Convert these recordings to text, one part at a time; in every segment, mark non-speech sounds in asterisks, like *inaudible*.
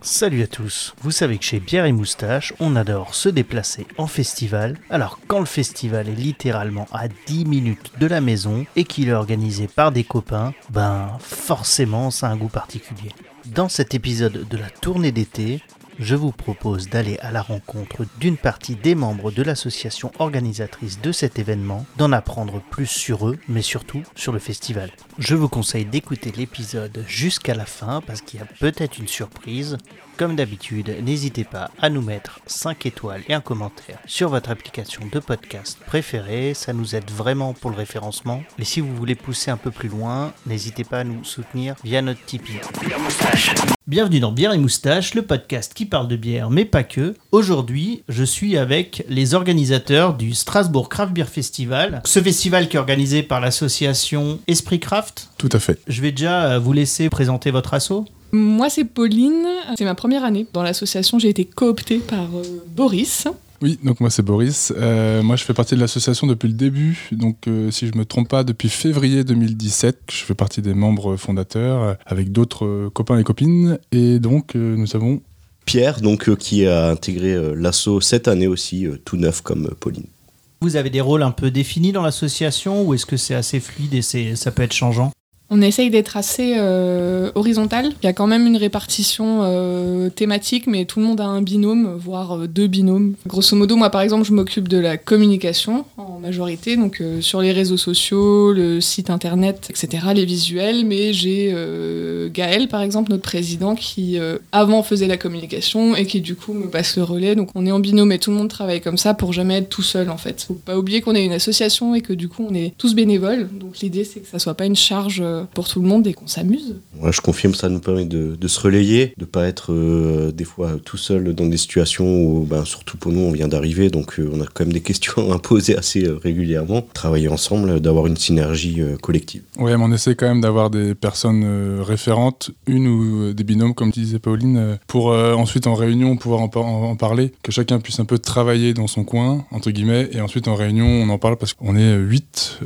Salut à tous, vous savez que chez Bière et Moustache, on adore se déplacer en festival. Alors quand le festival est littéralement à 10 minutes de la maison et qu'il est organisé par des copains, ben forcément ça a un goût particulier. Dans cet épisode de la tournée d'été, je vous propose d'aller à la rencontre d'une partie des membres de l'association organisatrice de cet événement, d'en apprendre plus sur eux, mais surtout sur le festival. Je vous conseille d'écouter l'épisode jusqu'à la fin parce qu'il y a peut-être une surprise. Comme d'habitude, n'hésitez pas à nous mettre 5 étoiles et un commentaire sur votre application de podcast préférée, ça nous aide vraiment pour le référencement. Et si vous voulez pousser un peu plus loin, n'hésitez pas à nous soutenir via notre Tipeee. Bienvenue dans Bière et Moustache, le podcast qui parle de bière, mais pas que. Aujourd'hui, je suis avec les organisateurs du Strasbourg Craft Beer Festival. Ce festival qui est organisé par l'association Esprit Craft. Tout à fait. Je vais déjà vous laisser présenter votre assaut. Moi, c'est Pauline. C'est ma première année dans l'association. J'ai été cooptée par euh, Boris. Oui, donc moi c'est Boris. Euh, moi je fais partie de l'association depuis le début. Donc euh, si je me trompe pas, depuis février 2017, je fais partie des membres fondateurs avec d'autres copains et copines. Et donc nous avons Pierre, donc qui a intégré l'asso cette année aussi, tout neuf comme Pauline. Vous avez des rôles un peu définis dans l'association ou est-ce que c'est assez fluide et ça peut être changeant? On essaye d'être assez euh, horizontal. Il y a quand même une répartition euh, thématique, mais tout le monde a un binôme, voire euh, deux binômes. Grosso modo, moi par exemple, je m'occupe de la communication en majorité, donc sur les réseaux sociaux, le site internet, etc., les visuels. Mais j'ai Gaël, par exemple, notre président, qui avant faisait la communication et qui du coup me passe le relais. Donc on est en binôme et tout le monde travaille comme ça pour jamais être tout seul en fait. Faut pas oublier qu'on est une association et que du coup on est tous bénévoles. Donc l'idée c'est que ça soit pas une charge pour tout le monde et qu'on s'amuse. Ouais, je confirme, ça nous permet de, se relayer, de pas être euh, des fois tout seul dans des situations où, ben, surtout pour nous, on vient d'arriver, donc euh, on a quand même des *laughs* questions à poser assez euh, régulièrement. Travailler ensemble, d'avoir une synergie collective. Oui, mais on essaie quand même d'avoir des personnes référentes, une ou des binômes, comme disait Pauline, pour ensuite en réunion pouvoir en, en, parler, que chacun puisse un peu travailler dans son coin, entre guillemets, et ensuite en réunion, on en parle parce qu'on est 8,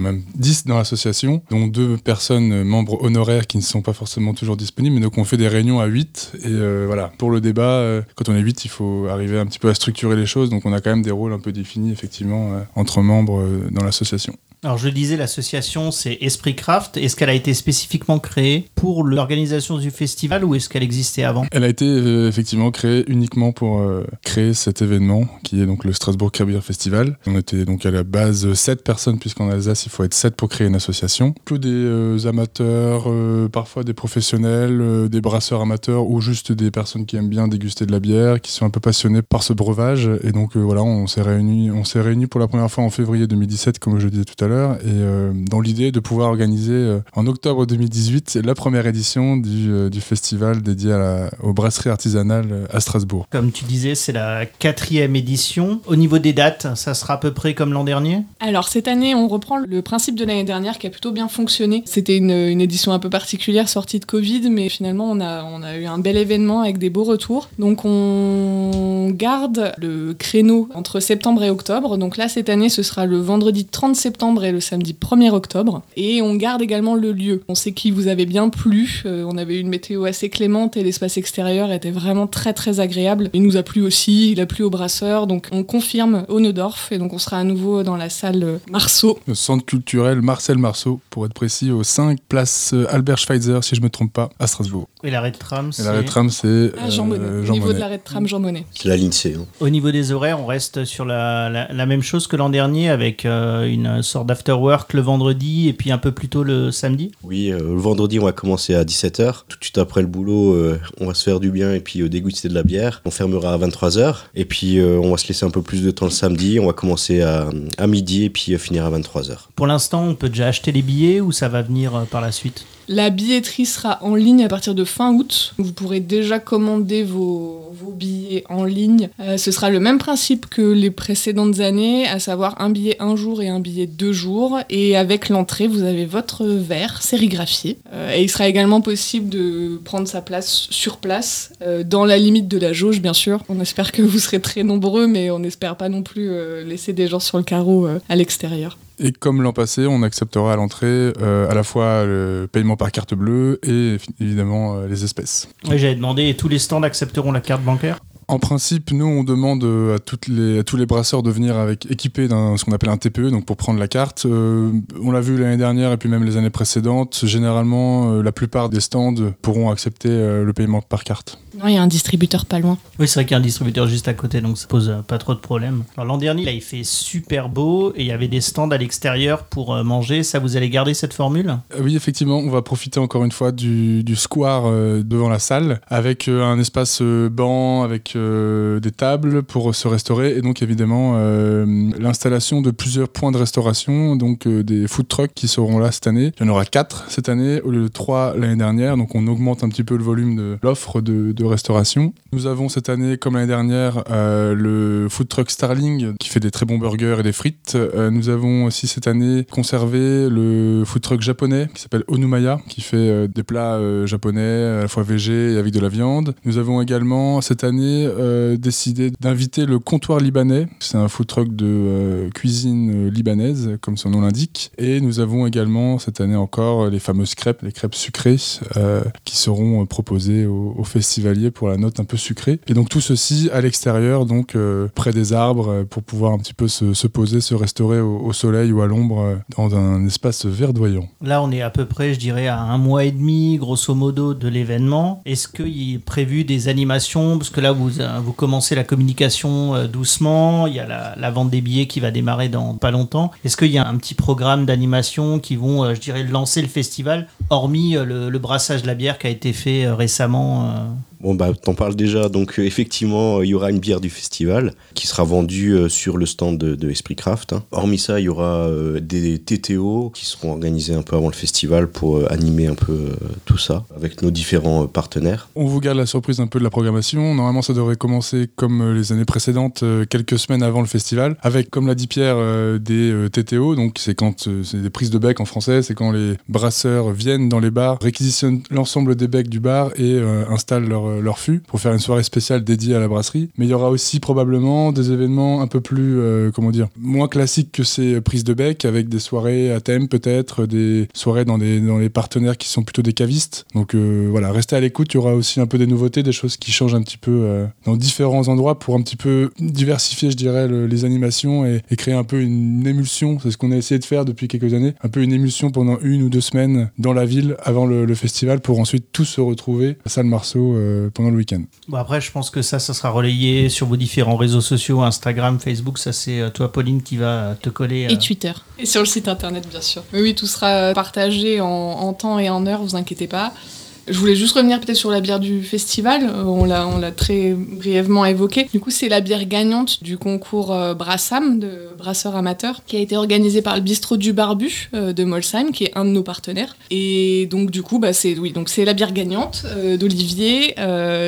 même 10 dans l'association, dont deux personnes personnes, membres honoraires qui ne sont pas forcément toujours disponibles, mais donc on fait des réunions à 8. Et euh, voilà, pour le débat, euh, quand on est 8, il faut arriver un petit peu à structurer les choses. Donc on a quand même des rôles un peu définis, effectivement, euh, entre membres dans l'association. Alors je disais, l'association c'est Esprit Craft. Est-ce qu'elle a été spécifiquement créée pour l'organisation du festival ou est-ce qu'elle existait avant? Elle a été effectivement créée uniquement pour créer cet événement qui est donc le Strasbourg Craft Festival. On était donc à la base 7 personnes puisqu'en Alsace il faut être 7 pour créer une association. Plus des amateurs, euh, parfois des professionnels, euh, des brasseurs amateurs ou juste des personnes qui aiment bien déguster de la bière, qui sont un peu passionnés par ce breuvage. Et donc euh, voilà, on s'est réunis, on s'est réunis pour la première fois en février 2017, comme je disais tout à l'heure, et dans l'idée de pouvoir organiser en octobre 2018 la première édition du, du festival dédié à la, aux brasseries artisanales à Strasbourg. Comme tu disais, c'est la quatrième édition. Au niveau des dates, ça sera à peu près comme l'an dernier? Alors cette année, on reprend le principe de l'année dernière qui a plutôt bien fonctionné. C'était une, édition un peu particulière sortie de Covid, mais finalement on a, on a eu un bel événement avec des beaux retours. Donc on garde le créneau entre septembre et octobre. Donc là cette année ce sera le vendredi 30 septembre et le samedi 1er octobre. Et on garde également le lieu. On sait qu'il vous avait bien plu. Euh, on avait eu une météo assez clémente et l'espace extérieur était vraiment très très agréable. Il nous a plu aussi, il a plu aux brasseurs. Donc on confirme au Neudorf et donc on sera à nouveau dans la salle Marceau. Le centre culturel Marcel Marceau pour être précis au 5 place Albert Schweitzer, si je ne me trompe pas, à Strasbourg. Et l'arrêt de tram, c'est. L'arrêt de tram, c'est. Ah, Jean Monnet. Euh, Au niveau de l'arrêt de tram, Jean Monnet. C'est la ligne C. Hein. Au niveau des horaires, on reste sur la, la, même chose que l'an dernier, avec euh, une sorte d'after work le vendredi et puis un peu plus tôt le samedi Oui, le vendredi, on va commencer à 17h. Tout de suite après le boulot, on va se faire du bien et puis déguster de la bière. On fermera à 23h. Et puis, on va se laisser un peu plus de temps le samedi. On va commencer à, à midi et puis finir à 23h. Pour l'instant, on peut déjà acheter les billets ou ça va venir par la suite? La billetterie sera en ligne à partir de fin août. Vous pourrez déjà commander vos, billets en ligne. Euh, ce sera le même principe que les précédentes années, à savoir un billet un jour et un billet deux jours. Et avec l'entrée, vous avez votre verre sérigraphié. Euh, et il sera également possible de prendre sa place sur place, euh, dans la limite de la jauge, bien sûr. On espère que vous serez très nombreux, mais on n'espère pas non plus laisser des gens sur le carreau à l'extérieur. Et comme l'an passé, on acceptera à l'entrée à la fois le paiement par carte bleue et évidemment les espèces. Oui, j'avais demandé, tous les stands accepteront la carte bancaire? En principe, nous, on demande euh, à, toutes les, tous les brasseurs de venir avec, équipés d'un ce qu'on appelle un TPE, donc pour prendre la carte. Euh, on l'a vu l'année dernière et puis même les années précédentes. Généralement, euh, la plupart des stands pourront accepter le paiement par carte. Non, il y a un distributeur pas loin. Oui, c'est vrai qu'il y a un distributeur juste à côté, donc ça pose pas trop de problèmes. l'an dernier, là, il fait super beau et il y avait des stands à l'extérieur pour manger. Ça, vous allez garder cette formule? Oui, effectivement, on va profiter encore une fois du, du square devant la salle avec un espace banc, avec euh, des tables pour se restaurer et donc évidemment euh, l'installation de plusieurs points de restauration, donc euh, des food trucks qui seront là cette année. Il y en aura quatre cette année au lieu de trois l'année dernière, donc on augmente un petit peu le volume de l'offre de, restauration. Nous avons cette année, comme l'année dernière, le food truck Starling qui fait des très bons burgers et des frites. nous avons aussi cette année conservé le food truck japonais qui s'appelle Onumaya qui fait des plats japonais à la fois végé et avec de la viande. Nous avons également cette année euh, décidé d'inviter le comptoir libanais. C'est un food truck de euh, cuisine euh, libanaise, comme son nom l'indique. Et nous avons également cette année encore les fameuses crêpes, les crêpes sucrées, qui seront proposées aux, pour la note un peu sucrée. Et donc tout ceci à l'extérieur, donc près des arbres, pour pouvoir un petit peu se, poser, se restaurer au, soleil ou à l'ombre dans un espace verdoyant. Là, on est à peu près, je dirais, à un mois et demi, grosso modo, de l'événement. Est-ce qu'il est prévu des animations? Parce que là, vous euh, vous commencez la communication euh, doucement, il y a la, vente des billets qui va démarrer dans pas longtemps. Est-ce qu'il y a un petit programme d'animation qui vont, euh, je dirais, lancer le festival, hormis le, brassage de la bière qui a été fait récemment Bon, bah, t'en parles déjà. Donc, euh, effectivement, euh, il y aura une bière du festival qui sera vendue euh, sur le stand de, Esprit Craft. Hein. Hormis ça, il y aura des TTO qui seront organisés un peu avant le festival pour animer un peu tout ça avec nos différents partenaires. On vous garde la surprise un peu de la programmation. Normalement, ça devrait commencer comme les années précédentes, quelques semaines avant le festival, avec, comme l'a dit Pierre, des TTO. Donc, c'est quand c'est des prises de bec en français, c'est quand les brasseurs viennent dans les bars, réquisitionnent l'ensemble des becs du bar et installent leur leur fût pour faire une soirée spéciale dédiée à la brasserie. Mais il y aura aussi probablement des événements un peu plus, euh, comment dire, moins classiques que ces prises de bec, avec des soirées à thème peut-être, des soirées dans, des, les partenaires qui sont plutôt des cavistes. Donc euh, voilà, restez à l'écoute, il y aura aussi un peu des nouveautés, des choses qui changent un petit peu dans différents endroits pour un petit peu diversifier, je dirais, les animations et, créer un peu une émulsion. C'est ce qu'on a essayé de faire depuis quelques années, un peu une émulsion pendant une ou deux semaines dans la ville avant le, festival pour ensuite tous se retrouver à Salle Marceau euh, pendant le week-end. Bon après, je pense que ça, ça sera relayé sur vos différents réseaux sociaux, Instagram, Facebook. Ça, c'est euh, toi, Pauline, qui va te coller. Et Twitter. Et sur le site internet, bien sûr. Oui, oui, tout sera partagé en, en temps et en heure, vous inquiétez pas. Je voulais juste revenir peut-être sur la bière du festival. Euh, on l'a, très brièvement évoqué. Du coup, c'est la bière gagnante du concours euh, Brassam de brasseurs amateurs qui a été organisé par le bistrot du Barbu euh, de Molsheim, qui est un de nos partenaires. Et donc, du coup, bah, c'est oui, donc c'est la bière gagnante d'Olivier.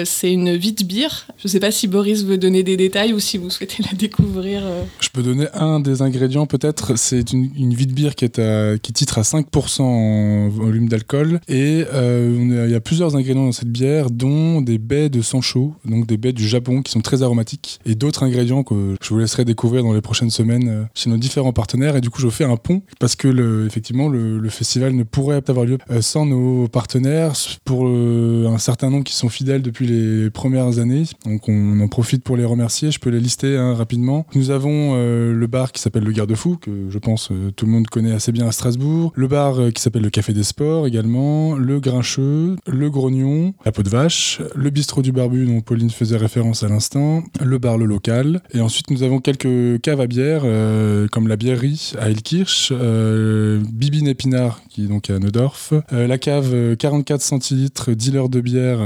c'est une vite bière. Je ne sais pas si Boris veut donner des détails ou si vous souhaitez la découvrir. Je peux donner un des ingrédients peut-être. C'est une, une vite bière qui, qui titre à 5% en volume d'alcool et on est y a plusieurs ingrédients dans cette bière, dont des baies de sancho, donc des baies du Japon qui sont très aromatiques, et d'autres ingrédients que je vous laisserai découvrir dans les prochaines semaines euh, chez nos différents partenaires. Et du coup, je fais un pont parce que le, effectivement, le, festival ne pourrait avoir lieu euh, sans nos partenaires pour euh, un certain nombre qui sont fidèles depuis les premières années. Donc, on en profite pour les remercier. Je peux les lister hein, rapidement. Nous avons le bar qui s'appelle le Garde-Fou, que je pense tout le monde connaît assez bien à Strasbourg. Le bar qui s'appelle le Café des Sports également. Le Grincheux, le Grognon, la peau de vache, le bistrot du barbu dont Pauline faisait référence à l'instant, le bar le local. Et ensuite nous avons quelques caves à bière euh, comme la bièrerie à Elkirch, euh, Bibine Épinard qui est donc à Neudorf, euh, la cave 44 centilitres dealer de bière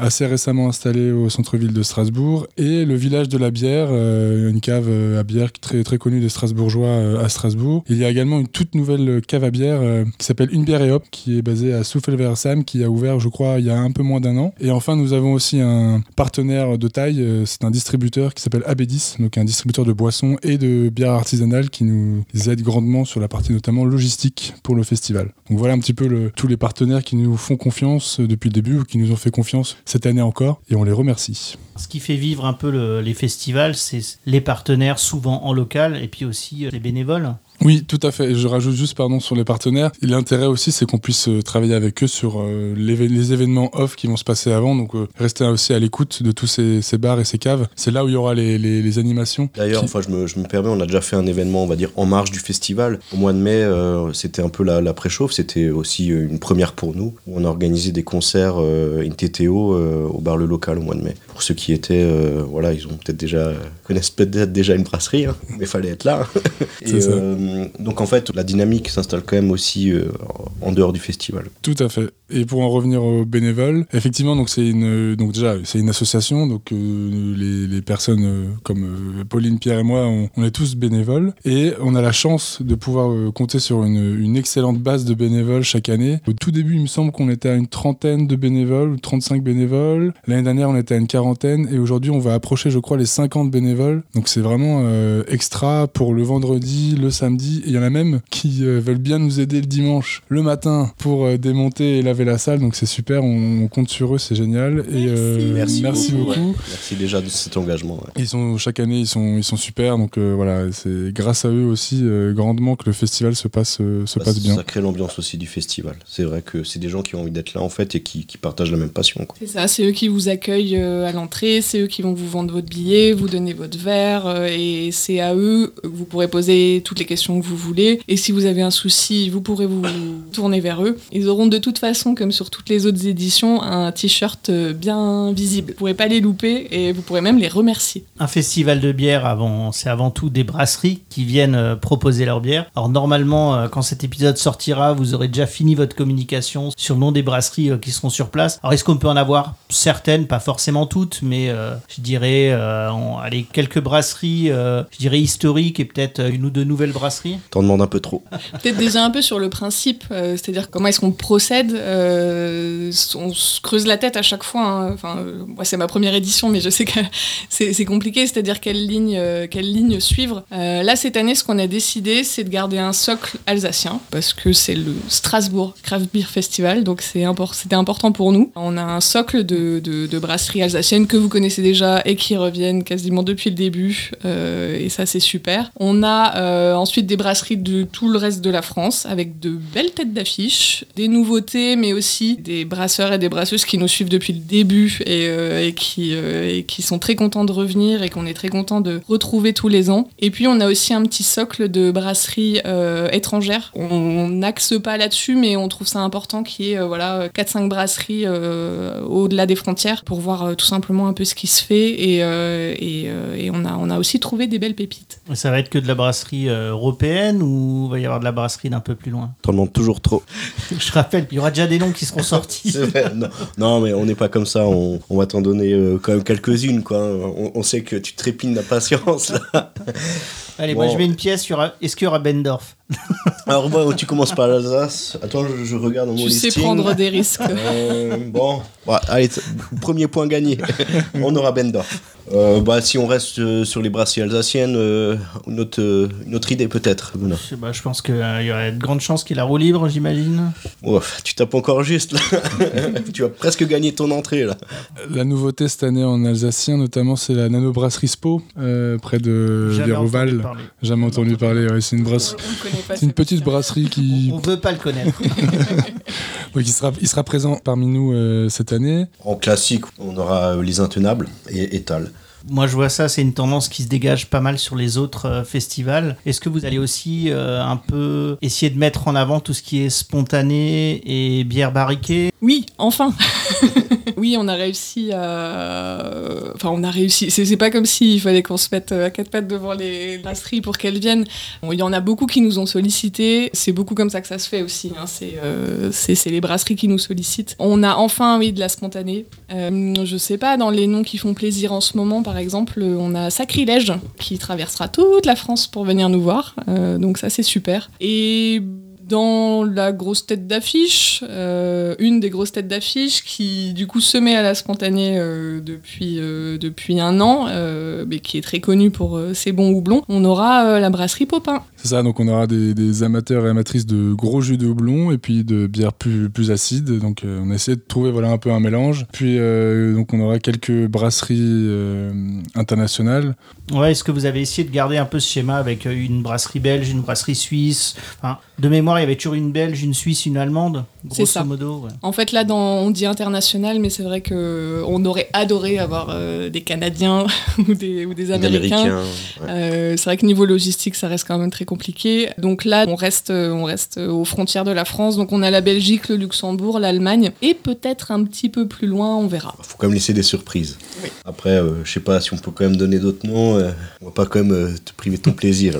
assez récemment installée au centre-ville de Strasbourg et le village de la bière, une cave à bière très très connue des Strasbourgeois à Strasbourg. Il y a également une toute nouvelle cave à bière qui s'appelle Une bière et hop qui est basée à Souffle-Versam qui a ouvert je crois, il y a un peu moins d'un an. Et enfin, nous avons aussi un partenaire de taille, euh, c'est un distributeur qui s'appelle Abedis, donc un distributeur de boissons et de bières artisanales qui nous aide grandement sur la partie notamment logistique pour le festival. Donc voilà un petit peu tous les partenaires qui nous font confiance depuis le début ou qui nous ont fait confiance cette année encore et on les remercie. Ce qui fait vivre un peu les festivals, c'est les partenaires souvent en local et puis aussi euh, les bénévoles. Oui, tout à fait. Je rajoute juste, pardon, sur les partenaires. L'intérêt aussi, c'est qu'on puisse euh, travailler avec eux sur euh, les événements off qui vont se passer avant. Donc, euh, rester aussi à l'écoute de tous ces, ces, bars et ces caves. C'est là où il y aura les, les, les animations. D'ailleurs, enfin, je me, je me, permets, on a déjà fait un événement, on va dire, en marge du festival. Au mois de mai, euh, c'était un peu la, la préchauffe. C'était aussi une première pour nous. Où on a organisé des concerts in TTO au bar Le Local au mois de mai. Pour ceux qui étaient, voilà, ils ont peut-être déjà, connaissent peut-être déjà une brasserie, hein, mais fallait être là. *laughs* et, donc en fait, la dynamique s'installe quand même aussi euh, en dehors du festival. Tout à fait. Et pour en revenir aux bénévoles, effectivement, donc c'est une, donc déjà c'est une association, donc euh, les, personnes euh, comme euh, Pauline, Pierre et moi, on, est tous bénévoles et on a la chance de pouvoir euh, compter sur une, excellente base de bénévoles chaque année. Au tout début, il me semble qu'on était à une trentaine de bénévoles ou 35 bénévoles. L'année dernière, on était à une quarantaine et aujourd'hui, on va approcher, je crois, les 50 bénévoles. Donc c'est vraiment euh, extra pour le vendredi, le samedi. Et il y en a même qui veulent bien nous aider le dimanche, le matin, pour démonter et laver la salle, donc c'est super, on, on, compte sur eux, c'est génial. Merci. Et euh, merci, merci beaucoup. beaucoup. Ouais. Merci déjà de cet engagement. Ouais. Ils sont chaque année, ils sont ils sont super, donc euh, voilà, c'est grâce à eux aussi euh, grandement que le festival se passe se bah, passe bien. Ça crée l'ambiance aussi du festival. C'est vrai que c'est des gens qui ont envie d'être là en fait et qui, qui partagent la même passion. C'est ça, c'est eux qui vous accueillent à l'entrée, c'est eux qui vont vous vendre votre billet, vous donner votre verre, et c'est à eux que vous pourrez poser toutes les questions que vous voulez. Et si vous avez un souci, vous pourrez vous *coughs* tourner vers eux. Ils auront de toute façon, comme sur toutes les autres éditions, un t-shirt bien visible. Vous pourrez pas les louper et vous pourrez même les remercier. Un festival de bière, c'est avant tout des brasseries qui viennent euh, proposer leur bière. Alors normalement, euh, quand cet épisode sortira, vous aurez déjà fini votre communication sur le nom des brasseries euh, qui seront sur place. Alors est-ce qu'on peut en avoir certaines, pas forcément toutes, mais euh, je dirais, euh, allez, quelques brasseries, euh, je dirais historiques et peut-être une ou deux nouvelles brasseries T'en demandes un peu trop. Peut-être déjà un peu sur le principe, c'est-à-dire comment est-ce qu'on procède on se creuse la tête à chaque fois. Hein. Enfin, euh, moi, c'est ma première édition, mais je sais que *laughs* c'est compliqué, c'est-à-dire quelle ligne, euh, quelle ligne suivre. Euh, là, cette année, ce qu'on a décidé, c'est de garder un socle alsacien, parce que c'est le Strasbourg Craft Beer Festival, donc c'était import important pour nous. On a un socle de, de, de, brasseries alsaciennes que vous connaissez déjà et qui reviennent quasiment depuis le début, et ça, c'est super. On a ensuite des brasseries de tout le reste de la France, avec de belles têtes d'affiche, des nouveautés, mais aussi des brasseurs et des brasseuses qui nous suivent depuis le début et, euh, euh, et qui sont très contents de revenir et qu'on est très content de retrouver tous les ans. Et puis on a aussi un petit socle de brasseries euh, étrangères. On n'axe pas là-dessus, mais on trouve ça important qu'il y ait voilà, 4-5 brasseries au-delà des frontières pour voir tout simplement un peu ce qui se fait. Et, et, et, on, a, on a aussi trouvé des belles pépites. Ça va être que de la brasserie européenne ou va y avoir de la brasserie d'un peu plus loin? T'en demandes toujours trop. *laughs* Je rappelle, il y aura déjà des noms qui seront sortis. non, non, mais on n'est pas comme ça. On, on va t'en donner euh, quand même quelques-unes. Quoi. On, on, sait que tu trépines d'impatience. Allez, bon. moi je mets une pièce sur. Est-ce qu'il y aura Bendorf *laughs* Alors, bon, tu commences par l'Alsace. Attends, je, je, regarde mon tu listing. Tu sais prendre des risques. Euh, bon, ouais, allez, premier point gagné. *laughs* on aura Bendorf. Euh, bah, si on reste euh, sur les brasseries alsaciennes, euh, notre, notre idée peut-être. Je, bah, je pense qu'il y aurait de grandes chances qu'il la roue libre, j'imagine. Oh, tu tapes encore juste là. *laughs* tu as presque gagné ton entrée là. La nouveauté cette année en alsacien, notamment, c'est la nano-brasserie Spo, près de Jamais entendu parler. Ouais, c'est une, brasse... c'est une petite brasserie qui. On veut pas le connaître. *laughs* oui, il sera, il sera présent parmi nous cette année. En classique, on aura les intenables et Étal. Moi, je vois ça, c'est une tendance qui se dégage pas mal sur les autres euh, festivals. Est-ce que vous allez aussi euh, un peu essayer de mettre en avant tout ce qui est spontané et bière barriquée? Oui, enfin *laughs* Oui, on a réussi à. Enfin, on a réussi. C'est pas comme s'il fallait qu'on se mette à quatre pattes devant les brasseries pour qu'elles viennent. Il y en a beaucoup qui nous ont sollicité. C'est beaucoup comme ça que ça se fait aussi. Hein. C'est euh, les brasseries qui nous sollicitent. On a enfin, oui, de la spontanée. Euh, je sais pas, dans les noms qui font plaisir en ce moment, exemple, on a Sacrilège qui traversera toute la France pour venir nous voir. Euh, donc ça, c'est super. Et dans la grosse tête d'affiche, euh, une des grosses têtes d'affiche qui du coup se met à la spontanée euh, depuis, euh, depuis un an, mais qui est très connue pour ses bons houblons, on aura la brasserie Popin. C'est ça, donc on aura des, amateurs et amatrices de gros jus de houblon et puis de bières plus, plus acides. Donc on essaie de trouver voilà, un peu un mélange. Puis donc on aura quelques brasseries internationales. Ouais, est-ce que vous avez essayé de garder un peu ce schéma avec une brasserie belge, une brasserie suisse? Enfin, De mémoire, il y avait toujours une belge, une suisse, une allemande, grosso ça. modo. En fait, là, dans, on dit international, mais c'est vrai qu'on aurait adoré avoir euh, des Canadiens *laughs* ou des, ou des Américains. Euh, c'est vrai que niveau logistique, ça reste quand même très compliqué. Donc là, on reste, on reste aux frontières de la France. Donc on a la Belgique, le Luxembourg, l'Allemagne et peut-être un petit peu plus loin, on verra. Il faut quand même laisser des surprises. Après, euh, je sais pas si on peut quand même donner d'autres noms. on va pas quand même te priver de ton plaisir.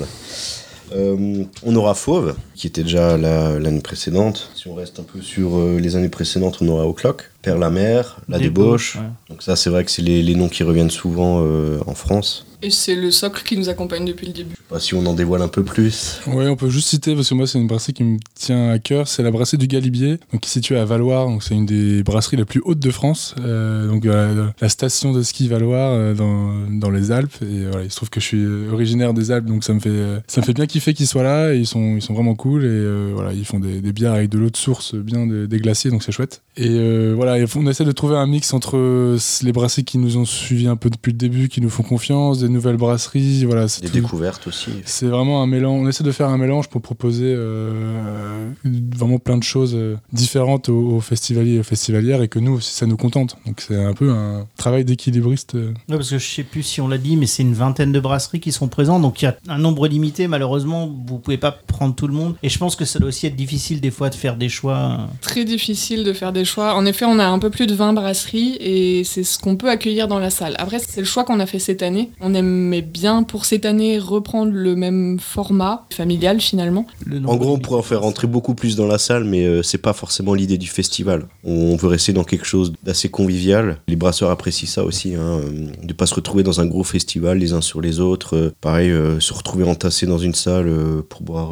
Euh, on aura Fauve, qui était déjà l'année précédente. Si on reste un peu sur euh, les années précédentes, on aura O'Clock, Père la Mer, La Débauche. Donc ça, c'est vrai que c'est les, noms qui reviennent souvent euh, en France. Et c'est le socle qui nous accompagne depuis le début. Je sais pas si on en dévoile un peu plus. Oui, on peut juste citer, parce que moi, c'est une brasserie qui me tient à cœur. C'est la brasserie du Galibier, donc, qui est située à Valoir. Donc, c'est une des brasseries les plus hautes de France. Euh, donc, la, station de ski Valoir euh, dans, dans, les Alpes. Et voilà, il se trouve que je suis originaire des Alpes, donc ça me fait, ça me fait bien kiffer qu'ils soient là. Et ils sont, ils sont vraiment cool. Et euh, voilà, ils font des, des, bières avec de l'eau de source bien déglaciée, donc c'est chouette. Et voilà, on essaie de trouver un mix entre les brasseries qui nous ont suivis un peu depuis le début, qui nous font confiance, des nouvelles brasseries voilà, des découvertes aussi. C'est vraiment un mélange. On essaie de faire un mélange pour proposer euh, vraiment plein de choses euh, différentes aux, festivaliers et aux festivalières et que nous aussi ça nous contente. Donc c'est un peu un travail d'équilibriste. Euh. parce que je sais plus si on l'a dit, mais c'est une vingtaine de brasseries qui sont présentes. Donc il y a un nombre limité. Malheureusement, vous pouvez pas prendre tout le monde. Et je pense que ça doit aussi être difficile des fois de faire des choix. Très difficile de faire des choix. En effet, on a un peu plus de 20 brasseries et c'est ce qu'on peut accueillir dans la salle. Après, c'est le choix qu'on a fait cette année. On aimait bien pour cette année reprendre le même format familial finalement. En gros, on pourrait en faire rentrer beaucoup plus dans la salle, mais euh, c'est pas forcément l'idée du festival. On veut rester dans quelque chose d'assez convivial. Les brasseurs apprécient ça aussi, hein, euh, de pas se retrouver dans un gros festival les uns sur les autres. Euh, pareil, se retrouver entassé dans une salle pour boire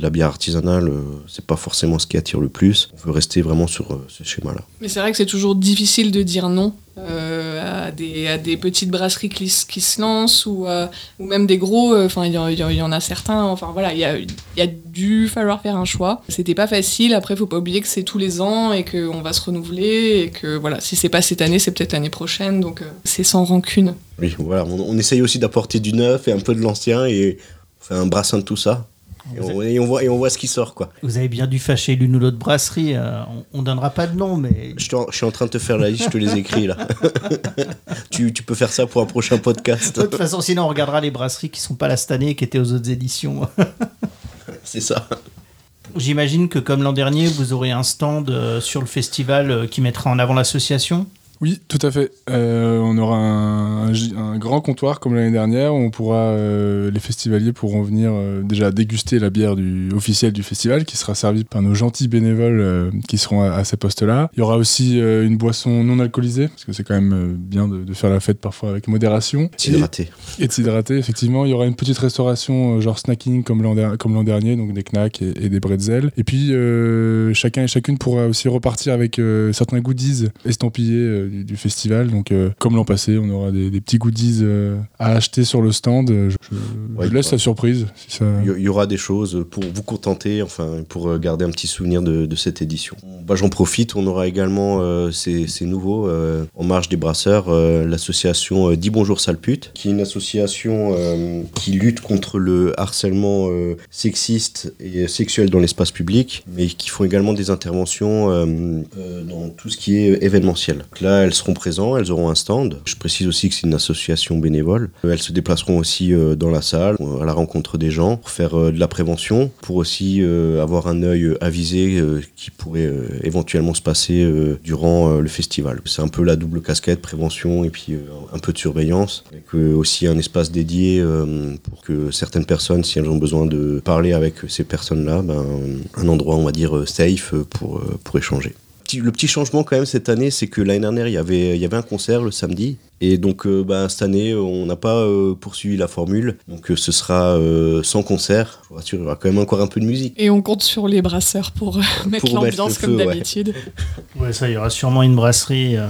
la bière artisanale, c'est pas forcément ce qui attire le plus. On veut rester vraiment sur ce schéma-là. Mais c'est vrai que c'est toujours difficile de dire non euh, à, des, à, des, petites brasseries qui, qui se lancent ou, euh, ou même des gros. Euh, enfin, il y, en a certains. Enfin voilà, il y a, y a, dû falloir faire un choix. C'était pas facile. Après, faut pas oublier que c'est tous les ans et qu'on va se renouveler et que voilà, si c'est pas cette année, c'est peut-être l'année prochaine. Donc c'est sans rancune. Oui, voilà. On, on essaye aussi d'apporter du neuf et un peu de l'ancien et on fait un brassin de tout ça. Et on, voit, et on voit ce qui sort, quoi. Vous avez bien dû fâcher l'une ou l'autre brasserie. Euh, on, donnera pas de nom, mais. Je, suis en train de te faire la liste, je te les écris, là. *laughs* tu, tu, peux faire ça pour un prochain podcast. De toute façon, sinon, on regardera les brasseries qui sont pas là cette année, qui étaient aux autres éditions. *laughs* C'est ça. J'imagine que, comme l'an dernier, vous aurez un stand euh, sur le festival euh, qui mettra en avant l'association oui, tout à fait. Euh, on aura un, grand comptoir comme l'année dernière. Où on pourra, euh, les festivaliers pourront venir euh, déjà déguster la bière du, officielle du festival, qui sera servie par nos gentils bénévoles qui seront à, ces postes-là. Il y aura aussi une boisson non alcoolisée, parce que c'est quand même bien de, faire la fête parfois avec modération. S'hydrater. Et, de s'hydrater, effectivement. Il y aura une petite restauration genre snacking comme l'an dernier, donc des knacks et, des bretzels. Et puis chacun et chacune pourra aussi repartir avec certains goodies estampillés du, festival. Donc, euh, comme l'an passé, on aura des, petits goodies euh, à acheter sur le stand. Je, laisse la surprise. Il y aura des choses pour vous contenter, enfin, pour euh, garder un petit souvenir de, cette édition. Bah, J'en profite, on aura également, ces, nouveaux, en marge des brasseurs, l'association Dis Bonjour Salpute, qui est une association qui lutte contre le harcèlement sexiste et sexuel dans l'espace public, mais qui font également des interventions dans tout ce qui est événementiel. Donc là, elles seront présentes, elles auront un stand. Je précise aussi que c'est une association bénévole. Elles se déplaceront aussi euh, dans la salle, à la rencontre des gens, pour faire euh, de la prévention, pour aussi euh, avoir un œil avisé qui pourrait éventuellement se passer durant le festival. C'est un peu la double casquette, prévention et puis un peu de surveillance, avec aussi un espace dédié pour que certaines personnes, si elles ont besoin de parler avec ces personnes-là, ben, un endroit, on va dire, safe pour, pour échanger. Petit, le petit changement quand même cette année, c'est que l'année dernière, il y avait, il y avait un concert le samedi. Et donc, euh, bah, cette année, on n'a pas euh, poursuivi la formule. Donc, euh, ce sera euh, sans concert. Je vous rassure, il y aura quand même encore un peu de musique. Et on compte sur les brasseurs pour mettre l'ambiance comme ouais. d'habitude. *laughs* Ouais, ça, il y aura sûrement une brasserie euh,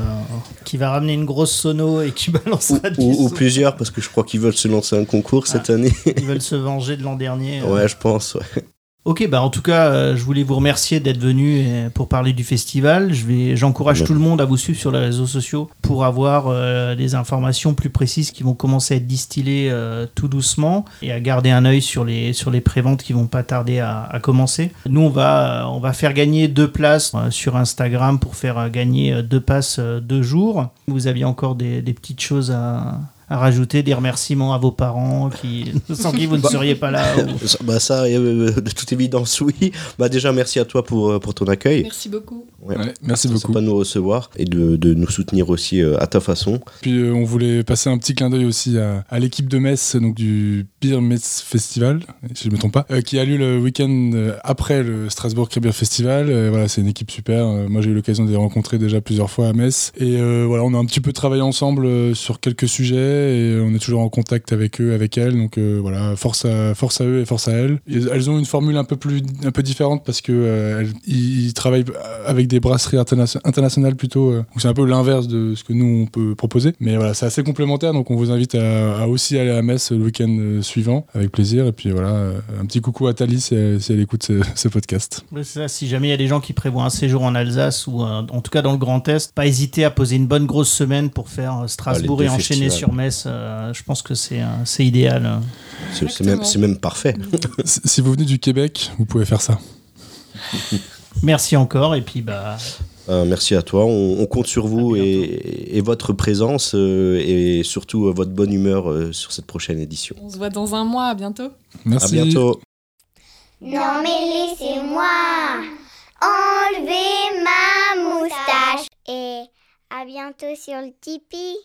qui va ramener une grosse sono et qui *laughs* Ou, balancera du ou- ou son. plusieurs, parce que je crois qu'ils veulent se lancer un concours cette année. Ils veulent se venger de l'an dernier. *laughs* euh. ouais, je pense. ouais. Ok, bah en tout cas, euh, je voulais vous remercier d'être venu euh, pour parler du festival. Je j'encourage tout le monde à vous suivre sur les réseaux sociaux pour avoir euh, des informations plus précises qui vont commencer à être distillées tout doucement et à garder un œil sur les sur les préventes qui vont pas tarder à, à commencer. Nous, on va on va faire gagner deux places sur Instagram pour faire gagner deux passes deux jours. Vous aviez encore des, des petites choses à à rajouter des remerciements à vos parents qui *laughs* sans qui vous ne seriez pas là ou- Ça- Bah ça, euh, de toute évidence, oui. Bah déjà, merci à toi pour, euh, pour ton accueil. Merci beaucoup. Ouais. Ouais, merci beaucoup. sympa de nous recevoir et de, de nous soutenir aussi euh, à ta façon. Puis euh, on voulait passer un petit clin d'œil aussi à, à l'équipe de Metz, donc du Beer Metz Festival, si je ne me trompe pas, euh, qui a lieu le week-end euh, après le Strasbourg Beer Festival. Euh, voilà, c'est une équipe super. Euh, moi, j'ai eu l'occasion de les rencontrer déjà plusieurs fois à Metz. Et euh, voilà, on a un petit peu travaillé ensemble euh, sur quelques sujets et on est toujours en contact avec eux, avec elles. Donc euh, voilà, force à, force à eux et force à elles. Et elles ont une formule un peu plus, un peu différente parce que euh, elles- ils ils travaillent avec des brasseries interna- internationales plutôt. euh, donc c'est un peu l'inverse de ce que nous on peut proposer. Mais voilà, c'est assez complémentaire. Donc on vous invite à, à aussi aller à Metz le week-end suivant avec plaisir. Et puis voilà, un petit coucou à Thalie si elle, si elle écoute ce, ce podcast. Ça, si jamais il y a des gens qui prévoient un séjour en Alsace ou euh, en tout cas dans le Grand Est, pas hésiter à poser une bonne grosse semaine pour faire Strasbourg Ah, et enchaîner festivals. sur Metz. Euh, je pense que c'est euh, c'est idéal. C'est même, c'est même parfait. Si si vous venez du Québec, vous pouvez faire ça. *laughs* Merci encore et puis bah Euh, merci à toi. On, on compte sur vous et, et votre présence euh, et surtout euh, votre bonne humeur euh, sur cette prochaine édition. On se voit dans un mois. À bientôt. Merci. À bientôt. Non mais laissez-moi enlever ma moustache et à bientôt sur le Tipeee.